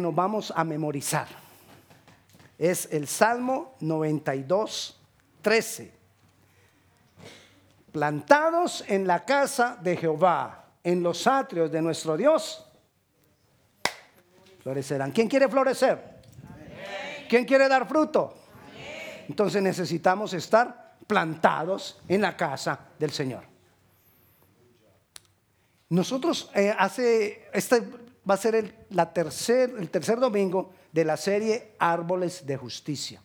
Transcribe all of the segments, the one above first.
nos vamos a memorizar. Es el Salmo 92, 13. Plantados en la casa de Jehová, en los atrios de nuestro Dios, florecerán. ¿Quién quiere florecer? ¿Quién quiere dar fruto? Entonces necesitamos estar plantados en la casa del Señor. Nosotros eh, hace, este va a ser el, tercer, tercer domingo de la serie Árboles de Justicia.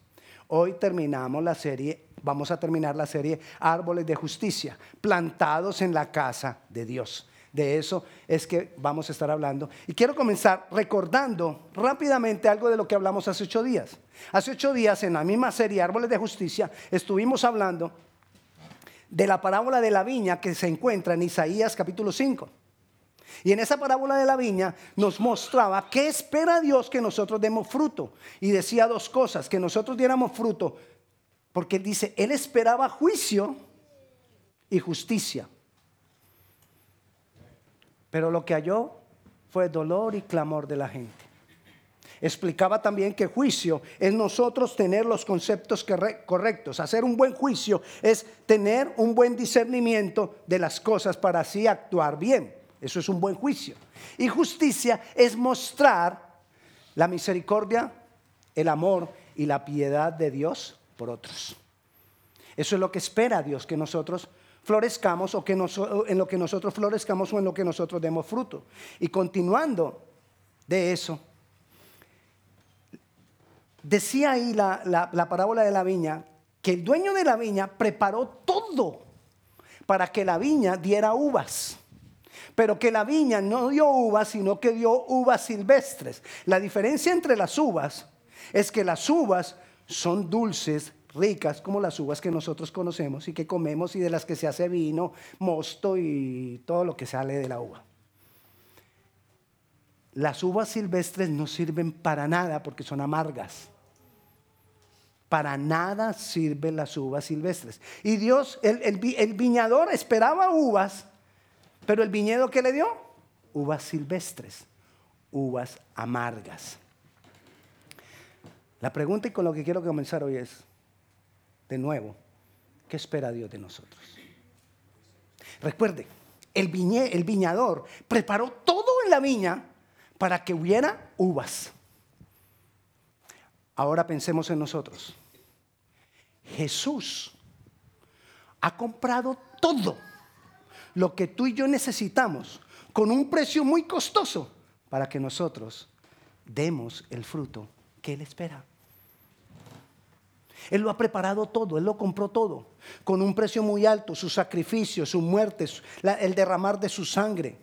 Hoy terminamos la serie, vamos a terminar la serie Árboles de Justicia, plantados en la casa de Dios. De eso es que vamos a estar hablando. Y quiero comenzar recordando rápidamente algo de lo que hablamos hace ocho días. Hace ocho días en la misma serie Árboles de Justicia estuvimos hablando de la parábola de la viña que se encuentra en Isaías capítulo 5. Y en esa parábola de la viña nos mostraba qué espera Dios que nosotros demos fruto. Y decía dos cosas, que nosotros diéramos fruto, porque él dice, él esperaba juicio y justicia. Pero lo que halló fue dolor y clamor de la gente. Explicaba también que juicio es nosotros tener los conceptos correctos. Hacer un buen juicio es tener un buen discernimiento de las cosas para así actuar bien. Eso es un buen juicio. Y justicia es mostrar la misericordia, el amor y la piedad de Dios por otros. Eso es lo que espera Dios, que nosotros florezcamos o que en lo que nosotros florezcamos o en lo que nosotros demos fruto. Y continuando de eso, decía ahí la, la parábola de la viña que el dueño de la viña preparó todo para que la viña diera uvas. Pero que la viña no dio uvas, sino que dio uvas silvestres. La diferencia entre las uvas es que las uvas son dulces, ricas como las uvas que nosotros conocemos y que comemos y de las que se hace vino, mosto y todo lo que sale de la uva. Las uvas silvestres no sirven para nada porque son amargas. Para nada sirven las uvas silvestres. Y Dios, el, el viñador esperaba uvas, pero el viñedo que le dio, uvas silvestres, uvas amargas. La pregunta y con lo que quiero comenzar hoy es, de nuevo, ¿qué espera Dios de nosotros? Recuerde, el, el viñador preparó todo en la viña para que hubiera uvas. Ahora pensemos en nosotros. Jesús ha comprado todo lo que tú y yo necesitamos con un precio muy costoso para que nosotros demos el fruto que Él espera. Él lo ha preparado todo, Él lo compró todo, con un precio muy alto, su sacrificio, su muerte, el derramar de su sangre.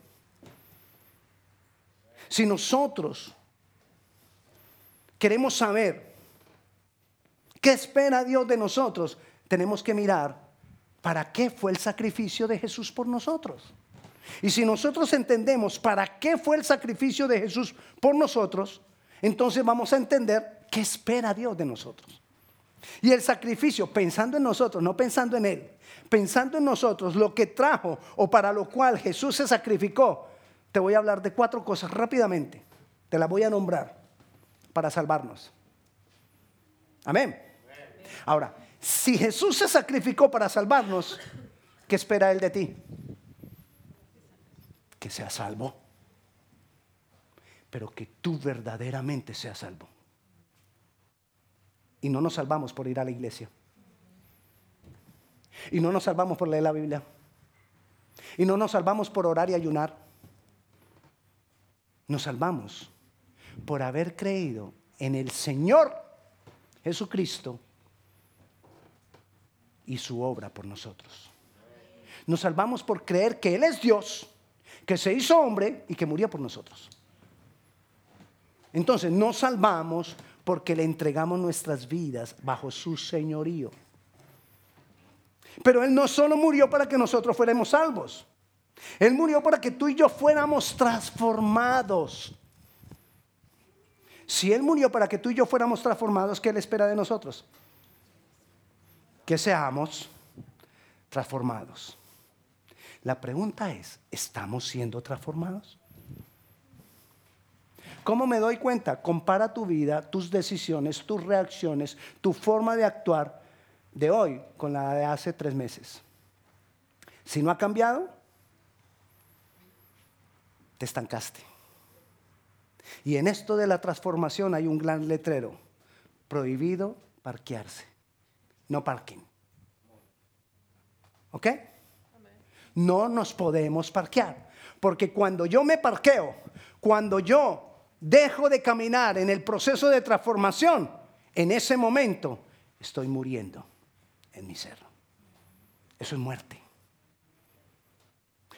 Si nosotros queremos saber qué espera Dios de nosotros, tenemos que mirar para qué fue el sacrificio de Jesús por nosotros. Y si nosotros entendemos para qué fue el sacrificio de Jesús por nosotros, entonces vamos a entender qué espera Dios de nosotros. Y el sacrificio, pensando en nosotros, no pensando en Él, pensando en nosotros, lo que trajo o para lo cual Jesús se sacrificó, te voy a hablar de cuatro cosas rápidamente. Te las voy a nombrar para salvarnos. Amén. Ahora, si Jesús se sacrificó para salvarnos, ¿qué espera Él de ti? Que sea salvo. Pero que tú verdaderamente seas salvo. Y no nos salvamos por ir a la iglesia. Y no nos salvamos por leer la Biblia. Y no nos salvamos por orar y ayunar. Nos salvamos por haber creído en el Señor Jesucristo y su obra por nosotros. Nos salvamos por creer que Él es Dios, que se hizo hombre y que murió por nosotros. Entonces, nos salvamos porque le entregamos nuestras vidas bajo su señorío. Pero Él no solo murió para que nosotros fuéramos salvos. Él murió para que tú y yo fuéramos transformados. Si Él murió para que tú y yo fuéramos transformados, ¿qué Él espera de nosotros? Que seamos transformados. La pregunta es, ¿estamos siendo transformados? ¿Cómo me doy cuenta? Compara tu vida, tus decisiones, tus reacciones, tu forma de actuar de hoy con la de hace tres meses. Si no ha cambiado, te estancaste. Y en esto de la transformación hay un gran letrero. Prohibido parquearse. No parking. ¿Ok? No nos podemos parquear. Porque cuando yo me parqueo, cuando yo dejo de caminar en el proceso de transformación, en ese momento estoy muriendo en mi ser. Eso es muerte.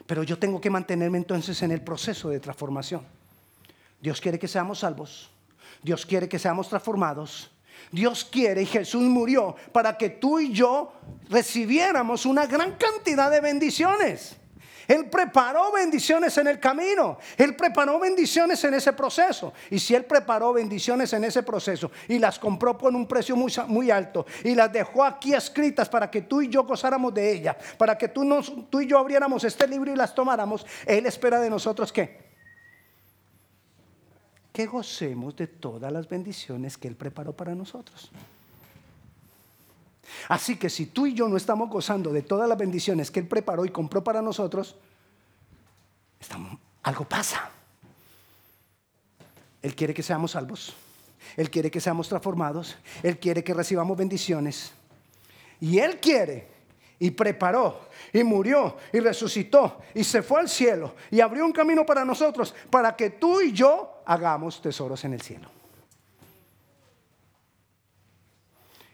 Pero yo tengo que mantenerme entonces en el proceso de transformación. Dios quiere que seamos salvos. Dios quiere que seamos transformados. Dios quiere y Jesús murió para que tú y yo recibiéramos una gran cantidad de bendiciones. Él preparó bendiciones en el camino. Él preparó bendiciones en ese proceso. Y si Él preparó bendiciones en ese proceso y las compró por un precio muy, alto y las dejó aquí escritas para que tú y yo gozáramos de ellas, para que tú, tú y yo abriéramos este libro y las tomáramos, Él espera de nosotros que que gocemos de todas las bendiciones que Él preparó para nosotros. Así que si tú y yo no estamos gozando de todas las bendiciones que Él preparó y compró para nosotros, algo pasa. Él quiere que seamos salvos. Él quiere que seamos transformados. Él quiere que recibamos bendiciones. Y Él quiere y preparó y murió y resucitó y se fue al cielo y abrió un camino para nosotros para que tú y yo hagamos tesoros en el cielo.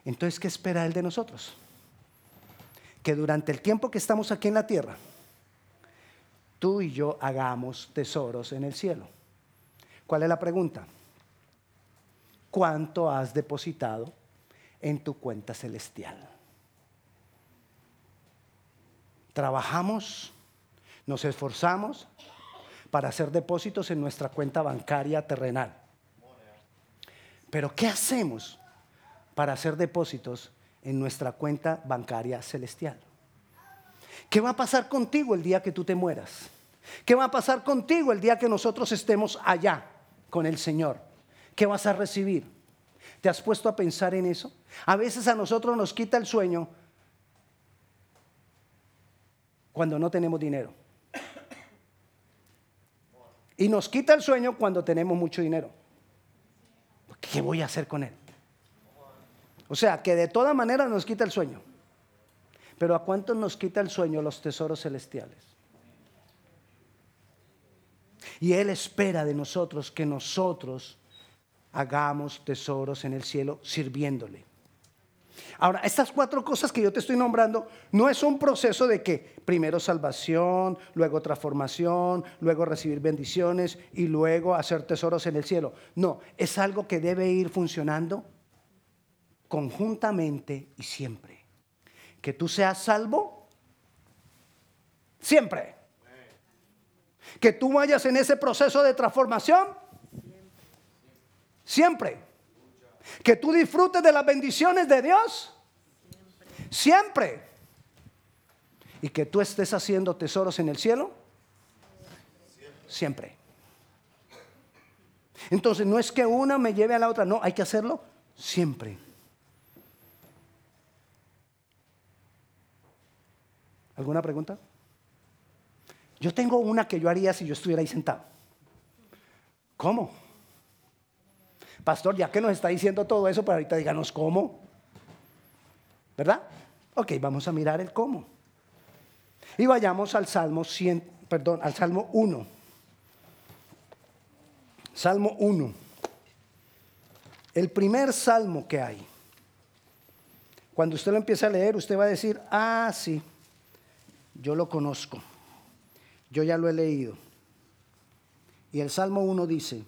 Entonces, ¿qué espera Él de nosotros? Que durante el tiempo que estamos aquí en la tierra, tú y yo hagamos tesoros en el cielo. ¿Cuál es la pregunta? ¿Cuánto has depositado en tu cuenta celestial? Trabajamos, nos esforzamos para hacer depósitos en nuestra cuenta bancaria terrenal. Pero ¿qué hacemos para hacer depósitos en nuestra cuenta bancaria celestial. ¿Qué va a pasar contigo el día que tú te mueras? ¿Qué va a pasar contigo el día que nosotros estemos allá con el Señor? ¿Qué vas a recibir? ¿Te has puesto a pensar en eso? A veces a nosotros nos quita el sueño cuando no tenemos dinero. Y nos quita el sueño cuando tenemos mucho dinero. ¿Qué voy a hacer con él? O sea, que de toda manera nos quita el sueño. Pero ¿a cuánto nos quita el sueño los tesoros celestiales? Y Él espera de nosotros que nosotros hagamos tesoros en el cielo sirviéndole. Ahora, estas cuatro cosas que yo te estoy nombrando no es un proceso de que primero salvación, luego transformación, luego recibir bendiciones y luego hacer tesoros en el cielo. No, es algo que debe ir funcionando conjuntamente y siempre. Que tú seas salvo siempre. Que tú vayas en ese proceso de transformación siempre. Que tú disfrutes de las bendiciones de Dios siempre. Y que tú estés haciendo tesoros en el cielo siempre. Entonces no es que una me lleve a la otra, no, hay que hacerlo siempre. ¿Alguna pregunta? Yo tengo una que yo haría si yo estuviera ahí sentado. ¿Cómo? Pastor, ya que nos está diciendo todo eso, pero ahorita díganos cómo. ¿Verdad? Ok, vamos a mirar el cómo. Y vayamos al Salmo 100, perdón, al Salmo 1. Salmo 1. El primer salmo que hay. Cuando usted lo empieza a leer, usted va a decir, ah, sí, yo lo conozco, yo ya lo he leído. Y el Salmo 1 dice,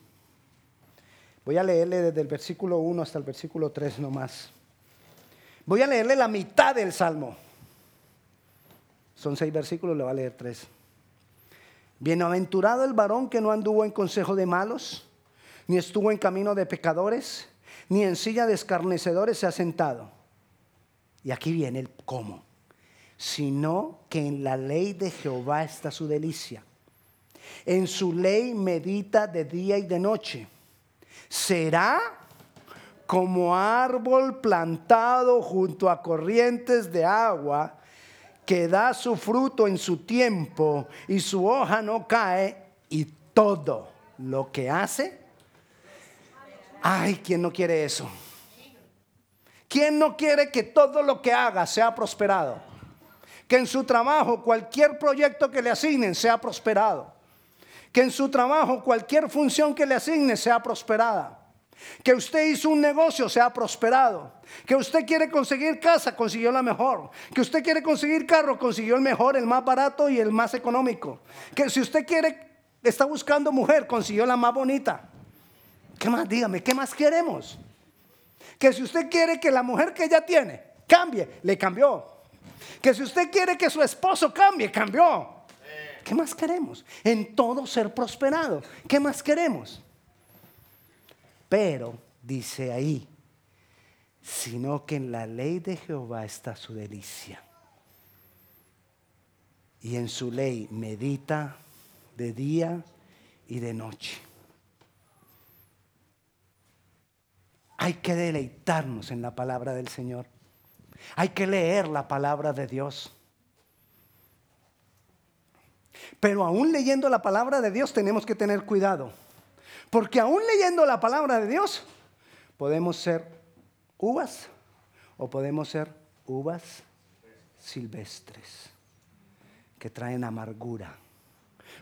voy a leerle desde el versículo 1 hasta el versículo 3 nomás. Voy a leerle la mitad del Salmo. Son seis versículos, le voy a leer tres. Bienaventurado el varón que no anduvo en consejo de malos, ni estuvo en camino de pecadores, ni en silla de escarnecedores se ha sentado. Y aquí viene el cómo sino que en la ley de Jehová está su delicia. En su ley medita de día y de noche. Será como árbol plantado junto a corrientes de agua, que da su fruto en su tiempo y su hoja no cae, y todo lo que hace. Ay, ¿quién no quiere eso? ¿Quién no quiere que todo lo que haga sea prosperado? Que en su trabajo cualquier proyecto que le asignen sea prosperado. Que en su trabajo cualquier función que le asignen sea prosperada que usted hizo un negocio, se ha prosperado. Que usted quiere conseguir casa, consiguió la mejor. Que usted quiere conseguir carro, consiguió el mejor, el más barato y el más económico. Que si usted quiere, está buscando mujer, consiguió la más bonita. ¿Qué más? Dígame, ¿qué más queremos? Que si usted quiere que la mujer que ya tiene cambie, le cambió. Que si usted quiere que su esposo cambie, cambió. ¿Qué más queremos? En todo ser prosperado. ¿Qué más queremos? Pero, dice ahí, sino que en la ley de Jehová está su delicia. Y en su ley medita de día y de noche. Hay que deleitarnos en la palabra del Señor. Hay que leer la palabra de Dios. Pero aún leyendo la palabra de Dios tenemos que tener cuidado. Porque aún leyendo la palabra de Dios, podemos ser uvas o podemos ser uvas silvestres que traen amargura.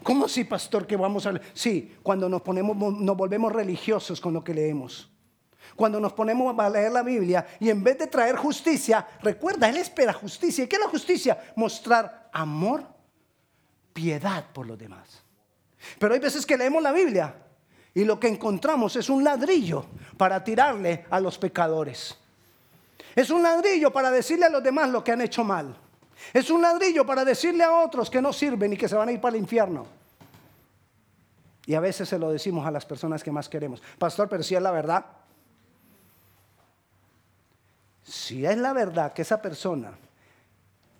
¿Cómo si, pastor, que vamos a? Sí, cuando nos ponemos, nos volvemos religiosos con lo que leemos. Cuando nos ponemos a leer la Biblia y en vez de traer justicia, recuerda, Él espera justicia. ¿Y qué es la justicia? Mostrar amor, piedad por los demás. Pero hay veces que leemos la Biblia y lo que encontramos es un ladrillo para tirarle a los pecadores. Es un ladrillo para decirle a los demás lo que han hecho mal. Es un ladrillo para decirle a otros que no sirven y que se van a ir para el infierno. Y a veces se lo decimos a las personas que más queremos. Pastor, pero si es la verdad. Si es la verdad que esa persona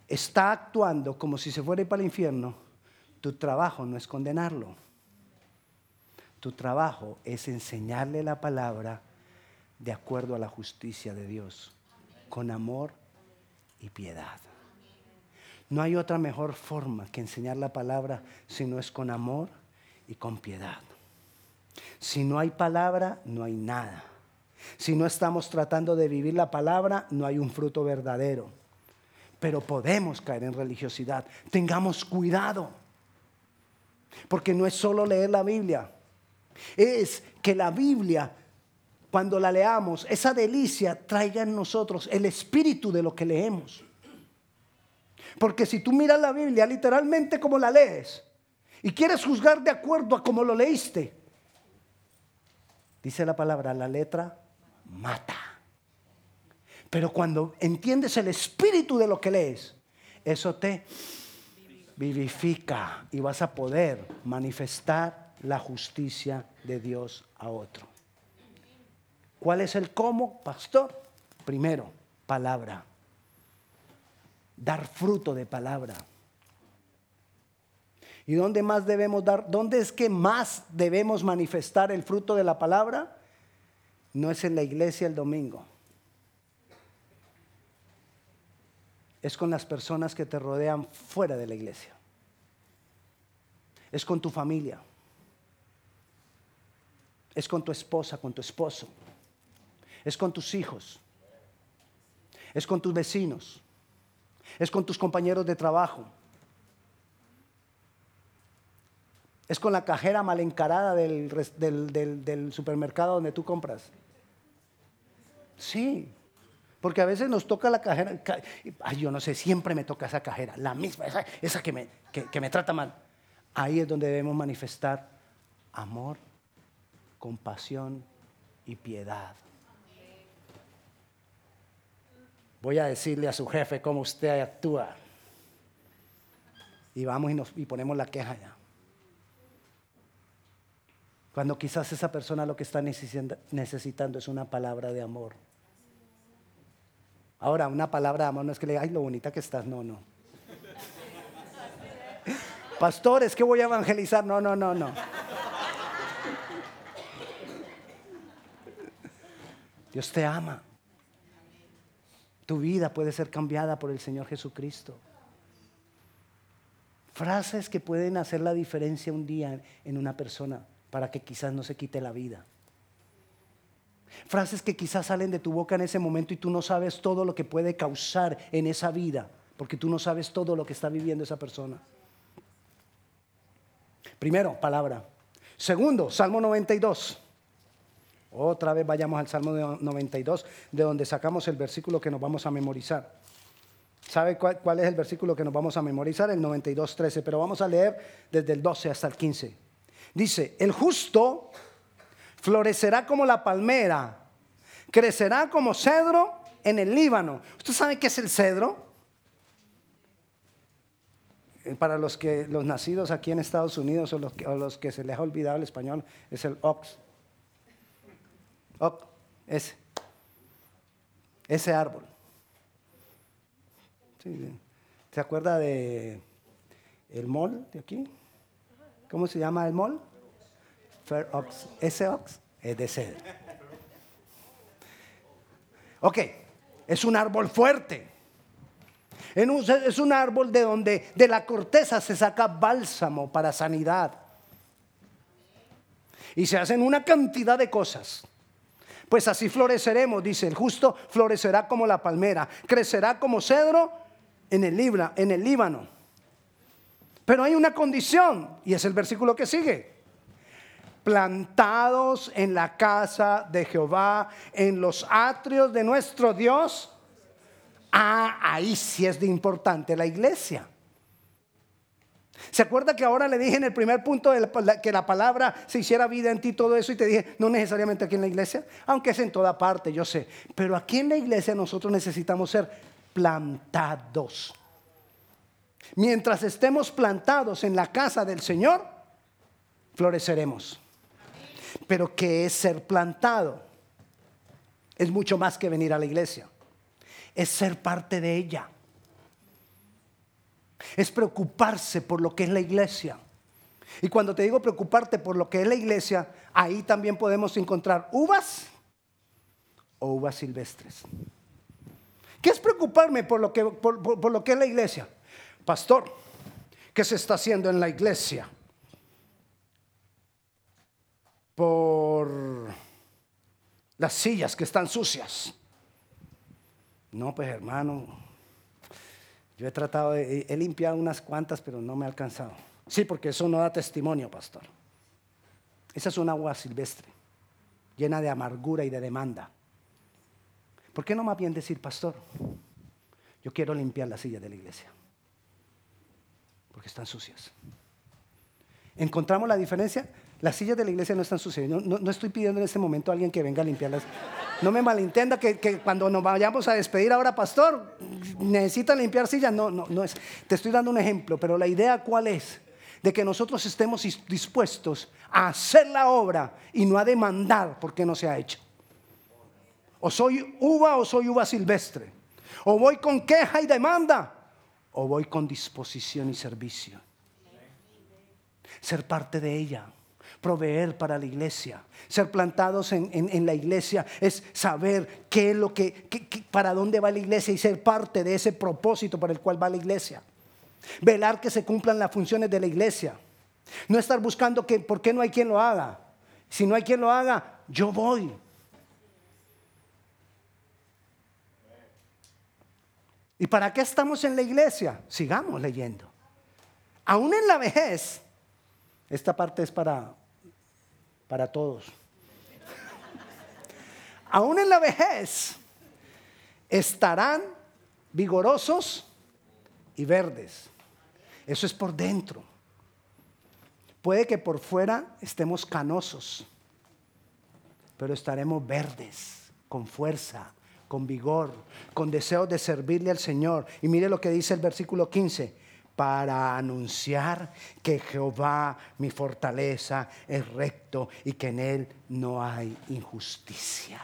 está actuando como si se fuera para el infierno, tu trabajo no es condenarlo. Tu trabajo es enseñarle la palabra de acuerdo a la justicia de Dios, con amor y piedad. No hay otra mejor forma que enseñar la palabra si no es con amor y con piedad. Si no hay palabra, no hay nada. Si no estamos tratando de vivir la palabra, no hay un fruto verdadero. Pero podemos caer en religiosidad. Tengamos cuidado. Porque no es solo leer la Biblia es que la Biblia, cuando la leamos, esa delicia traiga en nosotros el espíritu de lo que leemos. Porque si tú miras la Biblia literalmente como la lees y quieres juzgar de acuerdo a cómo lo leíste, dice la palabra, la letra mata. Pero cuando entiendes el espíritu de lo que lees, eso te vivifica y vas a poder manifestar la justicia de Dios a otro. ¿Cuál es el cómo, pastor? Primero, palabra. Dar fruto de palabra. ¿Y dónde más debemos dar? ¿Dónde es que más debemos manifestar el fruto de la palabra? No es en la iglesia el domingo. Es con las personas que te rodean fuera de la iglesia. Es con tu familia. Es con tu esposa, con tu esposo, es con tus hijos, es con tus vecinos, es con tus compañeros de trabajo, es con la cajera mal encarada del, del, supermercado donde tú compras. Sí, porque a veces nos toca la cajera, ay, yo no sé, siempre me toca esa cajera, la misma, esa, que, me, que me trata mal. Ahí es donde debemos manifestar amor compasión y piedad. Voy a decirle a su jefe cómo usted actúa. Y vamos y, nos, y ponemos la queja ya. Cuando quizás esa persona lo que está necesitando es una palabra de amor. Ahora, una palabra de amor no es que le diga, ay, lo bonita que estás, no, no. Pastores, que voy a evangelizar? No, no, no, no. Dios te ama. Tu vida puede ser cambiada por el Señor Jesucristo. Frases que pueden hacer la diferencia un día en una persona para que quizás no se quite la vida. Frases que quizás salen de tu boca en ese momento y tú no sabes todo lo que puede causar en esa vida, porque tú no sabes todo lo que está viviendo esa persona. Primero, palabra. Segundo, Salmo 92. Otra vez vayamos al Salmo 92, de donde sacamos el versículo que nos vamos a memorizar. ¿Sabe cuál, es el versículo que nos vamos a memorizar? El 92, 13, pero vamos a leer desde el 12 hasta el 15. Dice, el justo florecerá como la palmera, crecerá como cedro en el Líbano. ¿Usted sabe qué es el cedro? Eh, para los que los nacidos aquí en Estados Unidos o los que, se les ha olvidado el español, es el ox. Ox, ese. Ese árbol. ¿Se acuerda de el mol de aquí? ¿Cómo se llama el mol? Ese ox es de cedro. Ok, es un árbol fuerte. Es un árbol de donde de la corteza se saca bálsamo para sanidad. Y se hacen una cantidad de cosas. Pues así floreceremos, dice el justo, florecerá como la palmera, crecerá como cedro en el Líbano. Pero hay una condición, y es el versículo que sigue. Plantados en la casa de Jehová, en los atrios de nuestro Dios, Ah, ahí sí es de importante la iglesia. ¿Se acuerda que ahora le dije en el primer punto que la palabra se hiciera vida en ti, todo eso, y te dije, no necesariamente aquí en la iglesia, aunque es en toda parte, yo sé, pero aquí en la iglesia nosotros necesitamos ser plantados. Mientras estemos plantados en la casa del Señor, floreceremos. Pero ¿qué es ser plantado? Es mucho más que venir a la iglesia es ser parte de ella. Es preocuparse por lo que es la iglesia. Y cuando te digo preocuparte por lo que es la iglesia, ahí también podemos encontrar uvas o uvas silvestres. ¿Qué es preocuparme por lo que, por, lo que es la iglesia? Pastor, ¿qué se está haciendo en la iglesia? Por las sillas que están sucias. No, pues hermano, yo he tratado, de, he limpiado unas cuantas, pero no me ha alcanzado. Sí, porque eso no da testimonio, pastor. Esa es una agua silvestre, llena de amargura y de demanda. ¿Por qué no más bien decir, pastor, yo quiero limpiar las sillas de la iglesia? Porque están sucias. ¿Encontramos la diferencia? Las sillas de la iglesia no están sucias. No, estoy pidiendo en este momento a alguien que venga a limpiarlas. No me malentienda que, cuando nos vayamos a despedir ahora, pastor, necesita limpiar sillas. No, no, no es. Te estoy dando un ejemplo, pero la idea cuál es? De que nosotros estemos dispuestos a hacer la obra y no a demandar porque no se ha hecho. O soy uva o soy uva silvestre. O voy con queja y demanda o voy con disposición y servicio. Ser parte de ella proveer para la iglesia. Ser plantados en, la iglesia es saber qué es lo que, para dónde va la iglesia y ser parte de ese propósito para el cual va la iglesia. Velar que se cumplan las funciones de la iglesia. No estar buscando que, ¿por qué no hay quien lo haga? Si no hay quien lo haga, yo voy. ¿Y para qué estamos en la iglesia? Sigamos leyendo. Aún en la vejez, esta parte es para para todos. Aún en la vejez estarán vigorosos y verdes. Eso es por dentro. Puede que por fuera estemos canosos, pero estaremos verdes, con fuerza, con vigor, con deseo de servirle al Señor. Y mire lo que dice el versículo 15 para anunciar que Jehová, mi fortaleza, es recto y que en él no hay injusticia.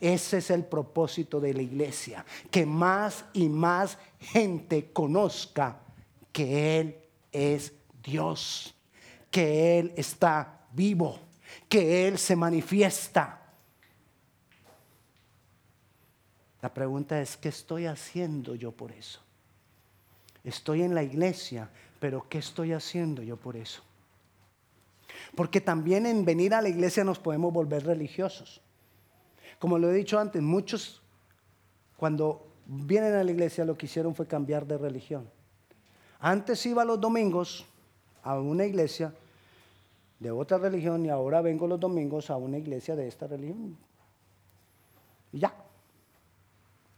Ese es el propósito de la iglesia, que más y más gente conozca que Él es Dios, que Él está vivo, que Él se manifiesta. La pregunta es, ¿qué estoy haciendo yo por eso? Estoy en la iglesia, pero ¿qué estoy haciendo yo por eso? Porque también en venir a la iglesia nos podemos volver religiosos. Como lo he dicho antes, muchos cuando vienen a la iglesia lo que hicieron fue cambiar de religión. Antes iba los domingos a una iglesia de otra religión y ahora vengo los domingos a una iglesia de esta religión. Y ya.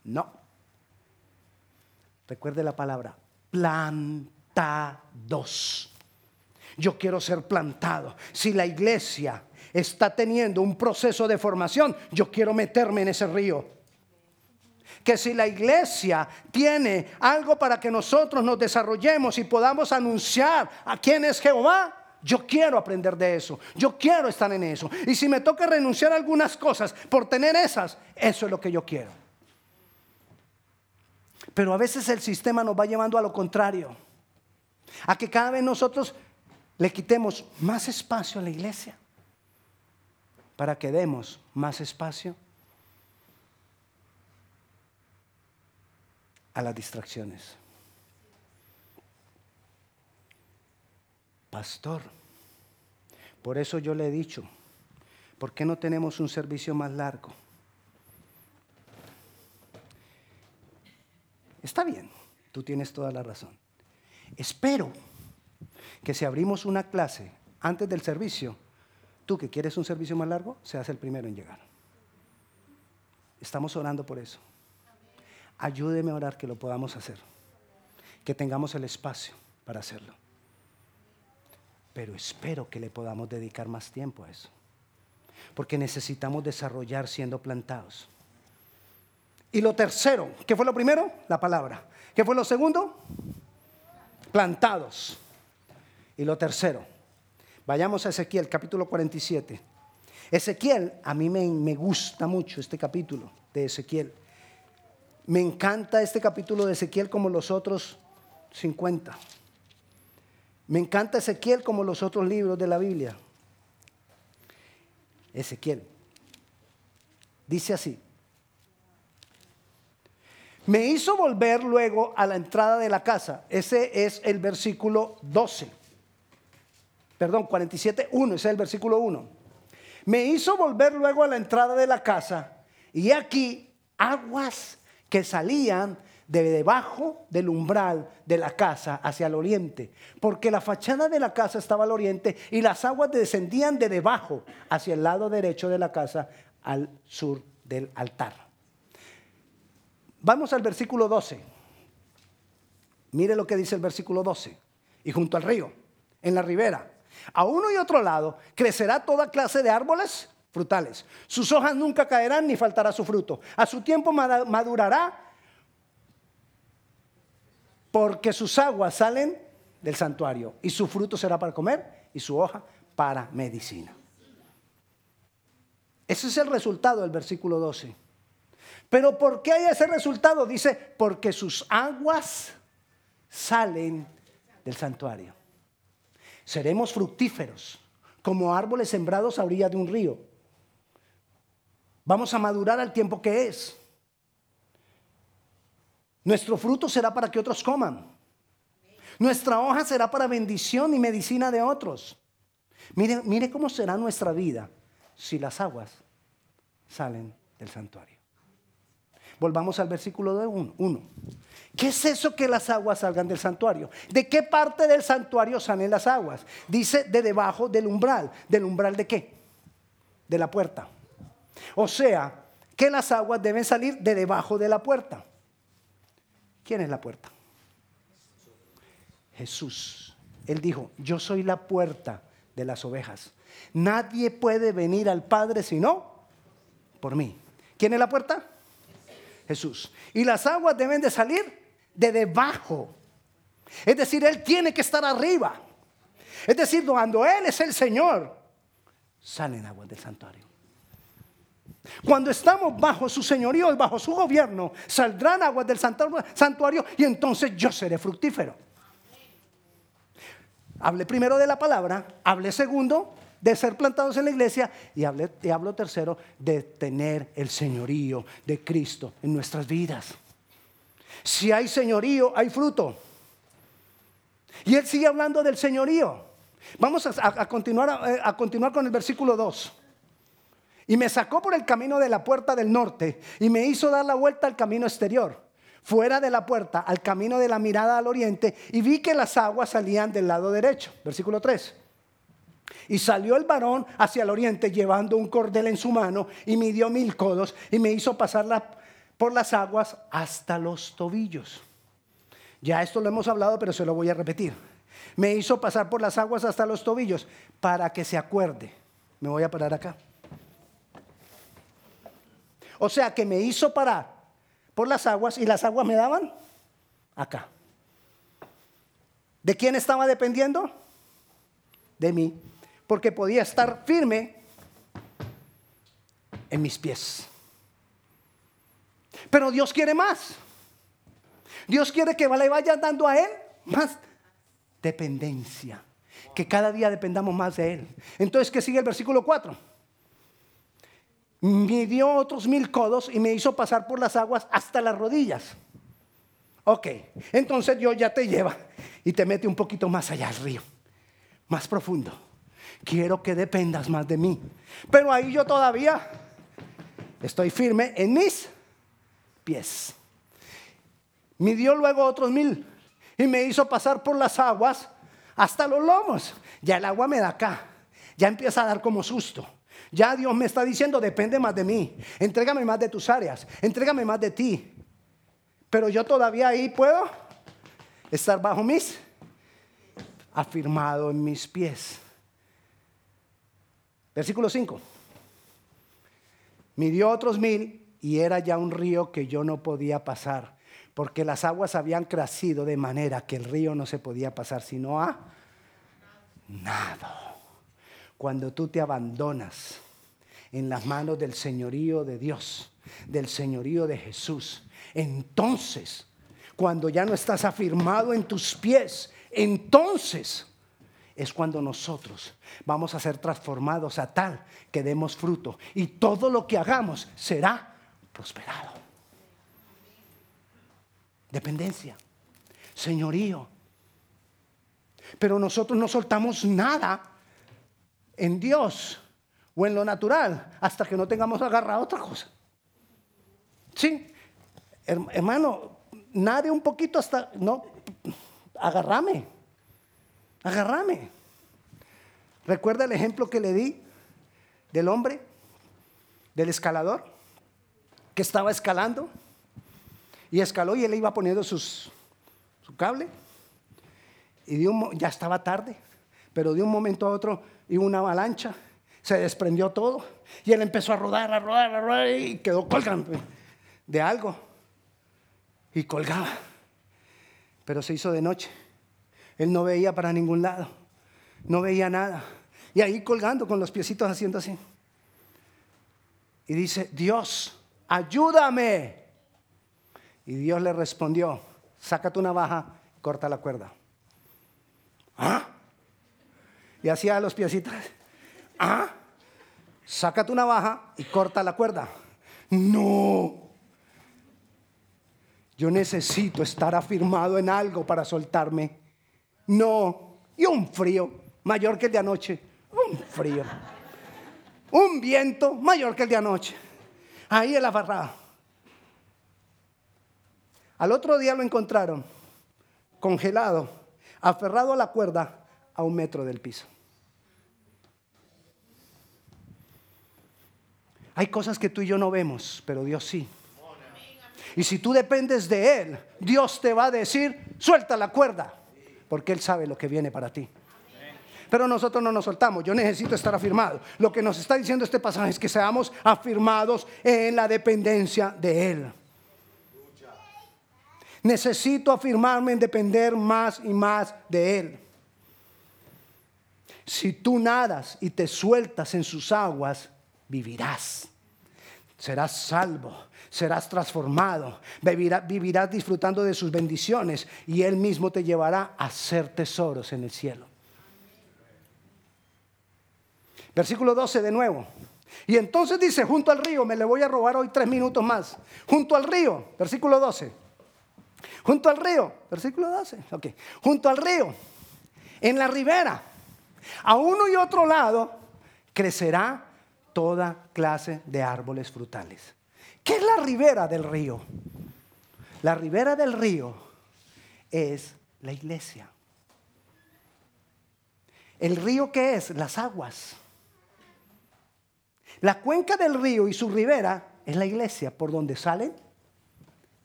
No. Recuerde la palabra, plantados. Yo quiero ser plantado. Si la iglesia está teniendo un proceso de formación, yo quiero meterme en ese río que si la iglesia tiene algo para que nosotros nos desarrollemos y podamos anunciar a quién es Jehová, yo quiero aprender de eso, yo quiero estar en eso. Y si me toca renunciar a algunas cosas por tener esas, eso es lo que yo quiero. Pero a veces el sistema nos va llevando a lo contrario, a que cada vez nosotros le quitemos más espacio a la iglesia para que demos más espacio a las distracciones. Pastor, por eso yo le he dicho, ¿por qué no tenemos un servicio más largo? Está bien, tú tienes toda la razón. Espero que si abrimos una clase antes del servicio, tú que quieres un servicio más largo, seas el primero en llegar. Estamos orando por eso. Ayúdeme a orar que lo podamos hacer, que tengamos el espacio para hacerlo. Pero espero que le podamos dedicar más tiempo a eso, porque necesitamos desarrollar siendo plantados. Y lo tercero, ¿qué fue lo primero? La palabra. ¿Qué fue lo segundo? Plantados. Y lo tercero, vayamos a Ezequiel capítulo 47. Ezequiel, a mí me, me gusta mucho este capítulo de Ezequiel. Me encanta este capítulo de Ezequiel como los otros 50. Me encanta Ezequiel como los otros libros de la Biblia. Ezequiel. Dice así. Me hizo volver luego a la entrada de la casa. Ese es el versículo 12. Perdón, 47, 1, ese es el versículo 1. Me hizo volver luego a la entrada de la casa y aquí aguas que salían de debajo del umbral de la casa hacia el oriente, porque la fachada de la casa estaba al oriente y las aguas descendían de debajo hacia el lado derecho de la casa al sur del altar. Vamos al versículo 12. Mire lo que dice el versículo 12. Y junto al río, en la ribera, a uno y otro lado, crecerá toda clase de árboles frutales. Sus hojas nunca caerán ni faltará su fruto. A su tiempo madurará porque sus aguas salen del santuario y su fruto será para comer y su hoja para medicina. Ese es el resultado del versículo 12. Pero ¿por qué hay ese resultado? Dice, porque sus aguas salen del santuario. Seremos fructíferos como árboles sembrados a orilla de un río Vamos a madurar al tiempo que es. Nuestro fruto será para que otros coman. Nuestra hoja será para bendición y medicina de otros. Mire, mire cómo será nuestra vida si las aguas salen del santuario. Volvamos al versículo de 1. ¿Qué es eso que las aguas salgan del santuario? ¿De qué parte del santuario salen las aguas? Dice de debajo del umbral. ¿Del umbral de qué? De la puerta. O sea, que las aguas deben salir de debajo de la puerta. ¿Quién es la puerta? Jesús. Él dijo, yo soy la puerta de las ovejas. Nadie puede venir al Padre sino por mí. ¿Quién es la puerta? Jesús. Y las aguas deben de salir de debajo. Es decir, Él tiene que estar arriba. Es decir, cuando Él es el Señor, salen aguas del santuario. Cuando estamos bajo su señorío y bajo su gobierno, saldrán aguas del santuario y entonces yo seré fructífero. Hable primero de la palabra, hable segundo de ser plantados en la iglesia y hablo, tercero de tener el señorío de Cristo en nuestras vidas. Si hay señorío, hay fruto. Y él sigue hablando del señorío. Vamos a, continuar, eh, a continuar con el versículo 2. Y me sacó por el camino de la puerta del norte y me hizo dar la vuelta al camino exterior, fuera de la puerta, al camino de la mirada al oriente, y vi que las aguas salían del lado derecho. Versículo 3. Y salió el varón hacia el oriente llevando un cordel en su mano y midió mil codos y me hizo pasar por las aguas hasta los tobillos. Ya esto lo hemos hablado, pero se lo voy a repetir. Me hizo pasar por las aguas hasta los tobillos para que se acuerde. Me voy a parar acá. O sea que me hizo parar por las aguas y las aguas me daban acá. ¿De quién estaba dependiendo? De mí. Porque podía estar firme en mis pies. Pero Dios quiere más. Dios quiere que le vaya dando a Él más dependencia. Que cada día dependamos más de Él. Entonces, ¿qué sigue el versículo 4? Me dio otros mil codos y me hizo pasar por las aguas hasta las rodillas. Ok, entonces Dios ya te lleva y te mete un poquito más allá al río, más profundo. Quiero que dependas más de mí. Pero ahí yo todavía estoy firme en mis pies. Me dio luego otros mil y me hizo pasar por las aguas hasta los lomos. Ya el agua me da acá. Ya empieza a dar como susto. Ya Dios me está diciendo, depende más de mí. Entrégame más de tus áreas. Entrégame más de ti. Pero yo todavía ahí puedo estar bajo mis, afirmado en mis pies. Versículo 5. dio otros mil y era ya un río que yo no podía pasar porque las aguas habían crecido de manera que el río no se podía pasar sino a nada. Cuando tú te abandonas en las manos del señorío de Dios, del señorío de Jesús, entonces, cuando ya no estás afirmado en tus pies, entonces es cuando nosotros vamos a ser transformados a tal que demos fruto. Y todo lo que hagamos será prosperado. Dependencia, señorío. Pero nosotros no soltamos nada en Dios o en lo natural hasta que no tengamos agarrado otra cosa. Sí, hermano, nade un poquito hasta, no, agarrame, agarrame. ¿Recuerda el ejemplo que le di del hombre, del escalador, que estaba escalando? Y escaló y él iba poniendo su cable. Y ya estaba tarde, pero de un momento a otro iba una avalancha, se desprendió todo. Y él empezó a rodar, a rodar, a rodar y quedó colgando de algo. Y colgaba. Pero se hizo de noche. Él no veía para ningún lado. No veía nada. Y ahí colgando con los piecitos haciendo así. Y dice, Dios, ayúdame. Y Dios le respondió, saca tu navaja, corta la cuerda. ¿Ah? Y hacía los piecitos. ¿Ah? Saca tu navaja y corta la cuerda. No. Yo necesito estar afirmado en algo para soltarme. No. Y un frío mayor que el de anoche. Un frío. Un viento mayor que el de anoche. Ahí en la barra. Al otro día lo encontraron congelado, aferrado a la cuerda a un metro del piso. Hay cosas que tú y yo no vemos, pero Dios sí. Y si tú dependes de Él, Dios te va a decir, suelta la cuerda, porque Él sabe lo que viene para ti. Pero nosotros no nos soltamos, yo necesito estar afirmado. Lo que nos está diciendo este pasaje es que seamos afirmados en la dependencia de Él. Necesito afirmarme en depender más y más de Él. Si tú nadas y te sueltas en sus aguas, vivirás. Serás salvo, serás transformado, vivirás, disfrutando de sus bendiciones y Él mismo te llevará a ser tesoros en el cielo. Versículo 12 de nuevo. Y entonces dice, junto al río, me le voy a robar hoy tres minutos más. Junto al río, versículo 12. Junto al río, versículo 12. Ok. Junto al río, en la ribera, a uno y otro lado, crecerá toda clase de árboles frutales. ¿Qué es la ribera del río? La ribera del río es la iglesia. ¿El río qué es? Las aguas. La cuenca del río y su ribera es la iglesia por donde salen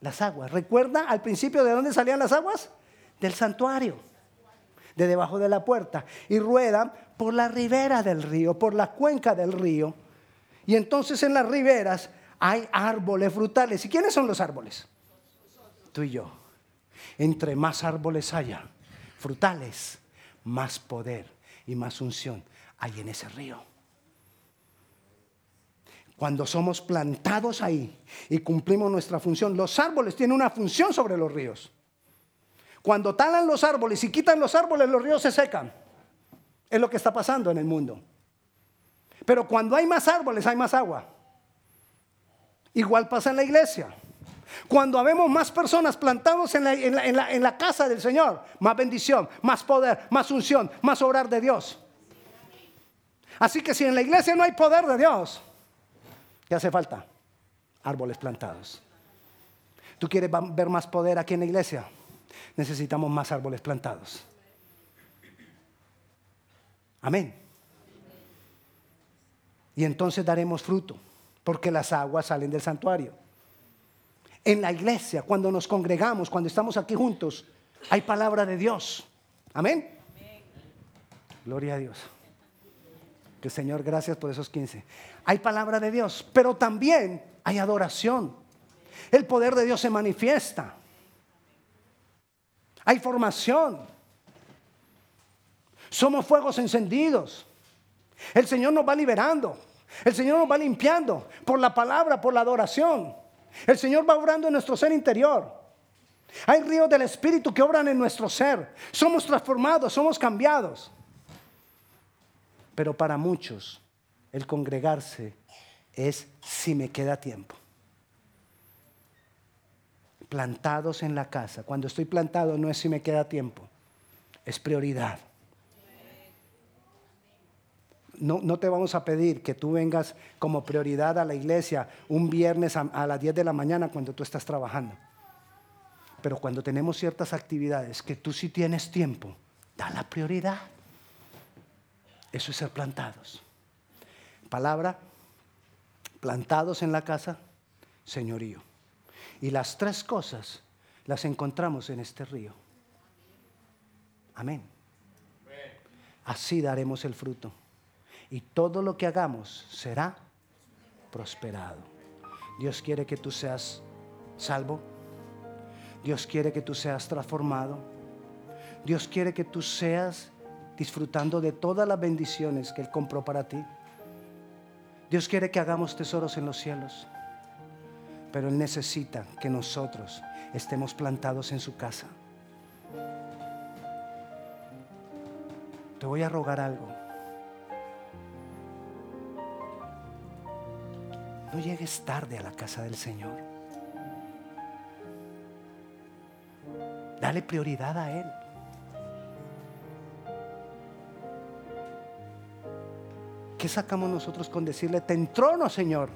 las aguas. ¿Recuerda al principio de dónde salían las aguas? Del santuario, de debajo de la puerta. Y ruedan por la ribera del río, por la cuenca del río. Y entonces en las riberas hay árboles frutales. ¿Y quiénes son los árboles? Tú y yo. Entre más árboles haya, frutales, más poder y más unción hay en ese río. Cuando somos plantados ahí y cumplimos nuestra función, los árboles tienen una función sobre los ríos. Cuando talan los árboles y quitan los árboles, los ríos se secan. Es lo que está pasando en el mundo. Pero cuando hay más árboles, hay más agua. Igual pasa en la iglesia. Cuando habemos más personas plantados en la, en la, casa del Señor, más bendición, más poder, más unción, más obrar de Dios. Así que si en la iglesia no hay poder de Dios, ¿Qué hace falta? Árboles plantados. ¿Tú quieres ver más poder aquí en la iglesia? Necesitamos más árboles plantados. Amén. Y entonces daremos fruto, porque las aguas salen del santuario. En la iglesia, cuando nos congregamos, cuando estamos aquí juntos, hay palabra de Dios. Amén. Gloria a Dios. Que Señor, gracias por esos 15 hay palabra de Dios, pero también hay adoración. El poder de Dios se manifiesta. Hay formación. Somos fuegos encendidos. El Señor nos va liberando. El Señor nos va limpiando por la palabra, por la adoración. El Señor va obrando en nuestro ser interior. Hay ríos del Espíritu que obran en nuestro ser. Somos transformados, somos cambiados. Pero para muchos el congregarse es si me queda tiempo. Plantados en la casa. Cuando estoy plantado no es si me queda tiempo, es prioridad. No, no, te vamos a pedir que tú vengas como prioridad a la iglesia un viernes a, a, las 10 de la mañana cuando tú estás trabajando. Pero cuando tenemos ciertas actividades que tú sí tienes tiempo, da la prioridad. Eso es ser plantados palabra, plantados en la casa, señorío. Y las tres cosas las encontramos en este río. Amén. Así daremos el fruto. Y todo lo que hagamos será prosperado. Dios quiere que tú seas salvo. Dios quiere que tú seas transformado. Dios quiere que tú seas disfrutando de todas las bendiciones que Él compró para ti. Dios quiere que hagamos tesoros en los cielos, pero Él necesita que nosotros estemos plantados en su casa. Te voy a rogar algo. No llegues tarde a la casa del Señor. Dale prioridad a Él. ¿Qué sacamos nosotros con decirle, te entrono, Señor?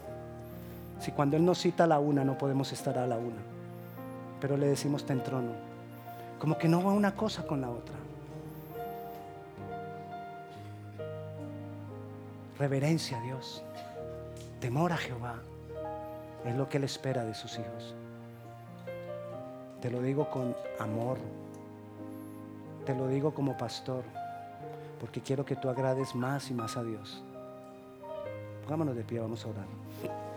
Si cuando Él nos cita a la una, no podemos estar a la una. Pero le decimos, te entrono. Como que no va una cosa con la otra. Reverencia a Dios. Temor a Jehová. Es lo que Él espera de sus hijos. Te lo digo con amor. Te lo digo como pastor. Porque quiero que tú agrades más y más a Dios. Vámonos de pie, vamos a orar.